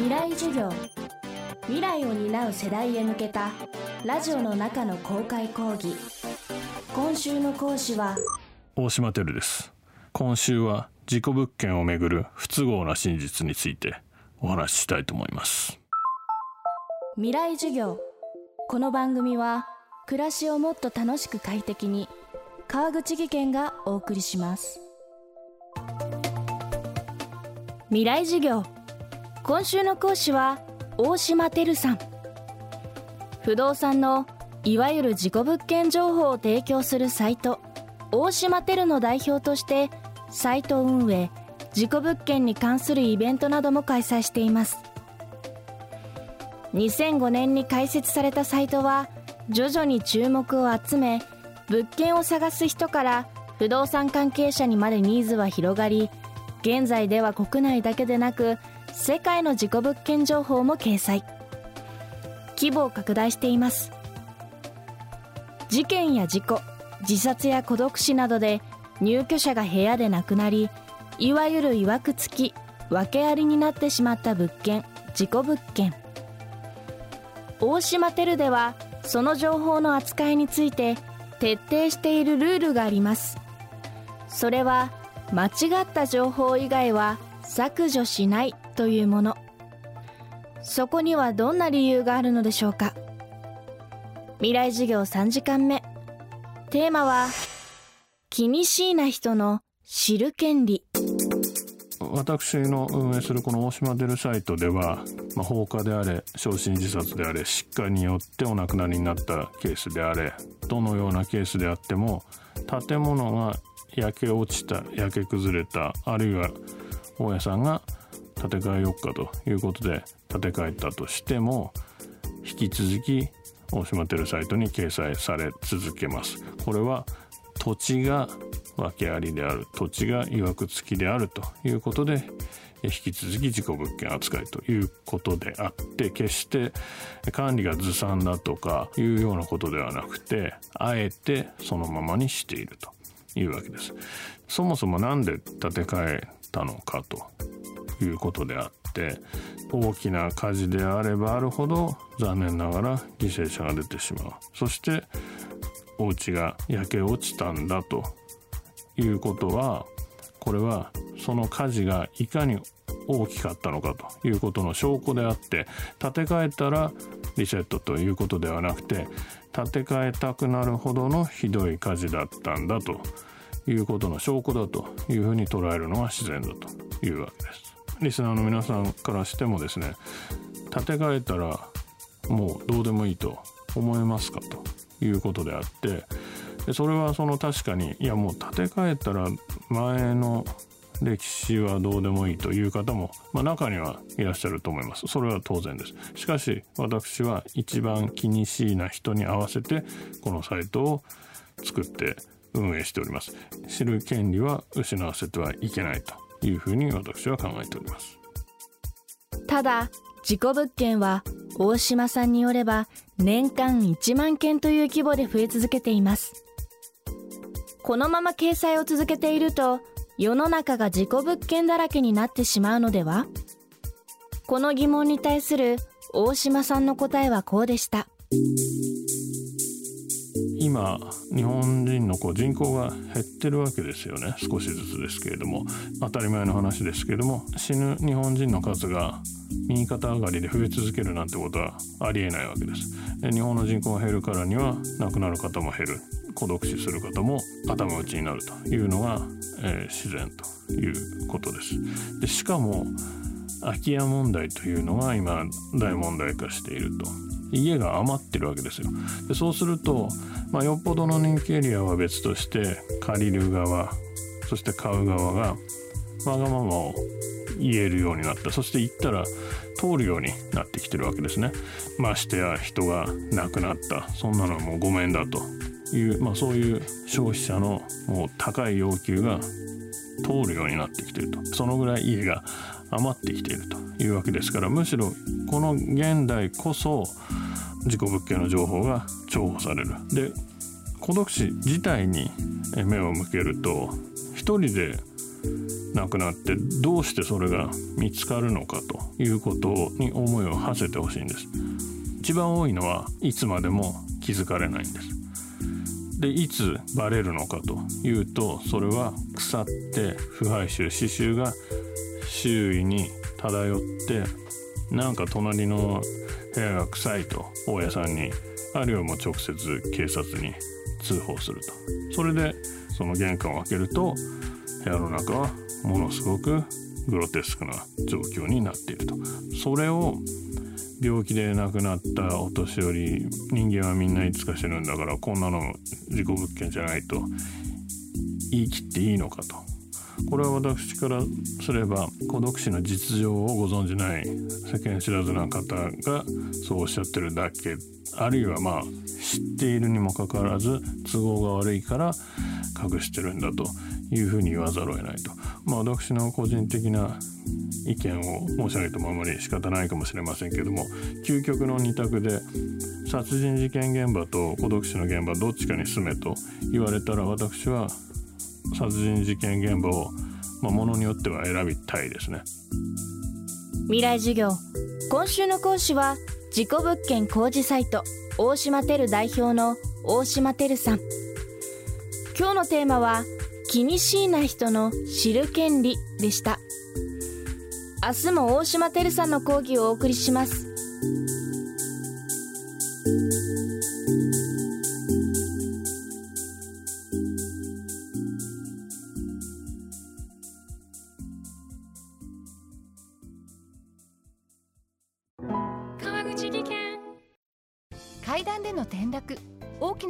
未来授業。未来を担う世代へ向けたラジオの中の公開講義。今週の講師は大島てるです。今週は事故物件をめぐる不都合な真実についてお話ししたいと思います。未来授業。この番組は暮らしをもっと楽しく快適に川口義賢がお送りします。未来授業今週の講師は大島てるさん。不動産のいわゆる事故物件情報を提供するサイト大島てるの代表としてサイト運営事故物件に関するイベントなども開催しています。2005年に開設されたサイトは徐々に注目を集め物件を探す人から不動産関係者にまでニーズは広がり現在では国内だけでなく世界の事故物件情報も掲載。規模を拡大しています。事件や事故自殺や孤独死などで入居者が部屋で亡くなりいわゆるいわくつき訳ありになってしまった物件事故物件。大島テルではその情報の扱いについて徹底しているルールがあります。それは間違った情報以外は削除しないというもの。そこにはどんな理由があるのでしょうか。未来授業3時間目。テーマは気にしいな人の知る権利。私の運営するこの大島デルサイトでは、まあ、放火であれ焼身自殺であれ失火によってお亡くなりになったケースであれどのようなケースであっても建物が焼け落ちた焼け崩れたあるいは大家さんが建て替えよっかということで建て替えたとしても引き続き大島テルサイトに掲載され続けます。これは土地が訳ありである土地がいわくつきであるということで引き続き事故物件扱いということであって決して管理がずさんだとかいうようなことではなくてあえてそのままにしているというわけです。そもそも何で建て替えたのかということであって大きな火事であればあるほど残念ながら犠牲者が出てしまうそしてお家が焼け落ちたんだということはこれはその火事がいかに大きかったのかということの証拠であって建て替えたらリセットということではなくて建て替えたくなるほどのひどい火事だったんだということの証拠だというふうに捉えるのが自然だというわけです。リスナーの皆さんからしてもですね建て替えたらもうどうでもいいと思えますかということであってでそれはその確かにいやもう建て替えたら前の歴史はどうでもいいという方も、まあ、中にはいらっしゃると思います。それは当然です。しかし私は一番気にしいな人に合わせてこのサイトを作って運営しております。知る権利は失わせてはいけないと。いうふうに私は考えております。ただ事故物件は大島さんによれば年間1万件という規模で増え続けています。このまま掲載を続けていると世の中が事故物件だらけになってしまうのでは？この疑問に対する大島さんの答えはこうでした。今日本人のこう人口が減ってるわけですよね。少しずつですけれども。当たり前の話ですけれども。死ぬ日本人の数が右肩上がりで増え続けるなんてことはありえないわけです。日本の人口が減るからには亡くなる方も減る。孤独死する方も頭打ちになるというのが、えー、自然ということです。でしかも空き家問題というのが今大問題化していると。家が余ってるわけですよ。でそうすると、まあ、よっぽどの人気エリアは別として借りる側そして買う側がわがままを言えるようになった。そして行ったら通るようになってきてるわけですね。ましてや人が亡くなった。そんなのはもうごめんだという、まあ、そういう消費者のもう高い要求が通るようになってきてると。そのぐらい家が余ってきているというわけですからむしろこの現代こそ事故物件の情報が重宝される。で孤独死自体に目を向けると一人でなくなってどうしてそれが見つかるのかということに思いを馳せてほしいんです。一番多いのはいつまでも気づかれないんです。でいつバレるのかというとそれは腐って腐敗臭刺繍が周囲に漂ってなんか隣の部屋が臭いと大家さんにあるいはもう直接警察に通報すると。それでその玄関を開けると部屋の中はものすごくグロテスクな状況になっていると。それを病気で亡くなったお年寄り人間はみんないつか死ぬんだからこんなの事故物件じゃないと言い切っていいのかと。これは私からすれば孤独死の実情をご存じない世間知らずな方がそうおっしゃってるだけあるいはまあ知っているにもかかわらず都合が悪いから隠してるんだというふうに言わざるを得ないと。まあ、私の個人的な意見を申し上げてもあまり仕方ないかもしれませんけども究極の2択で殺人事件現場と孤独死の現場どっちかに住めと言われたら私は殺人事件現場を、まあ、ものによっては選びたいですね。未来授業。今週の講師は事故物件工事サイト大島テル代表の大島テルさん。今日のテーマは気にしいな人の知る権利でした。明日も大島テルさんの講義をお送りします。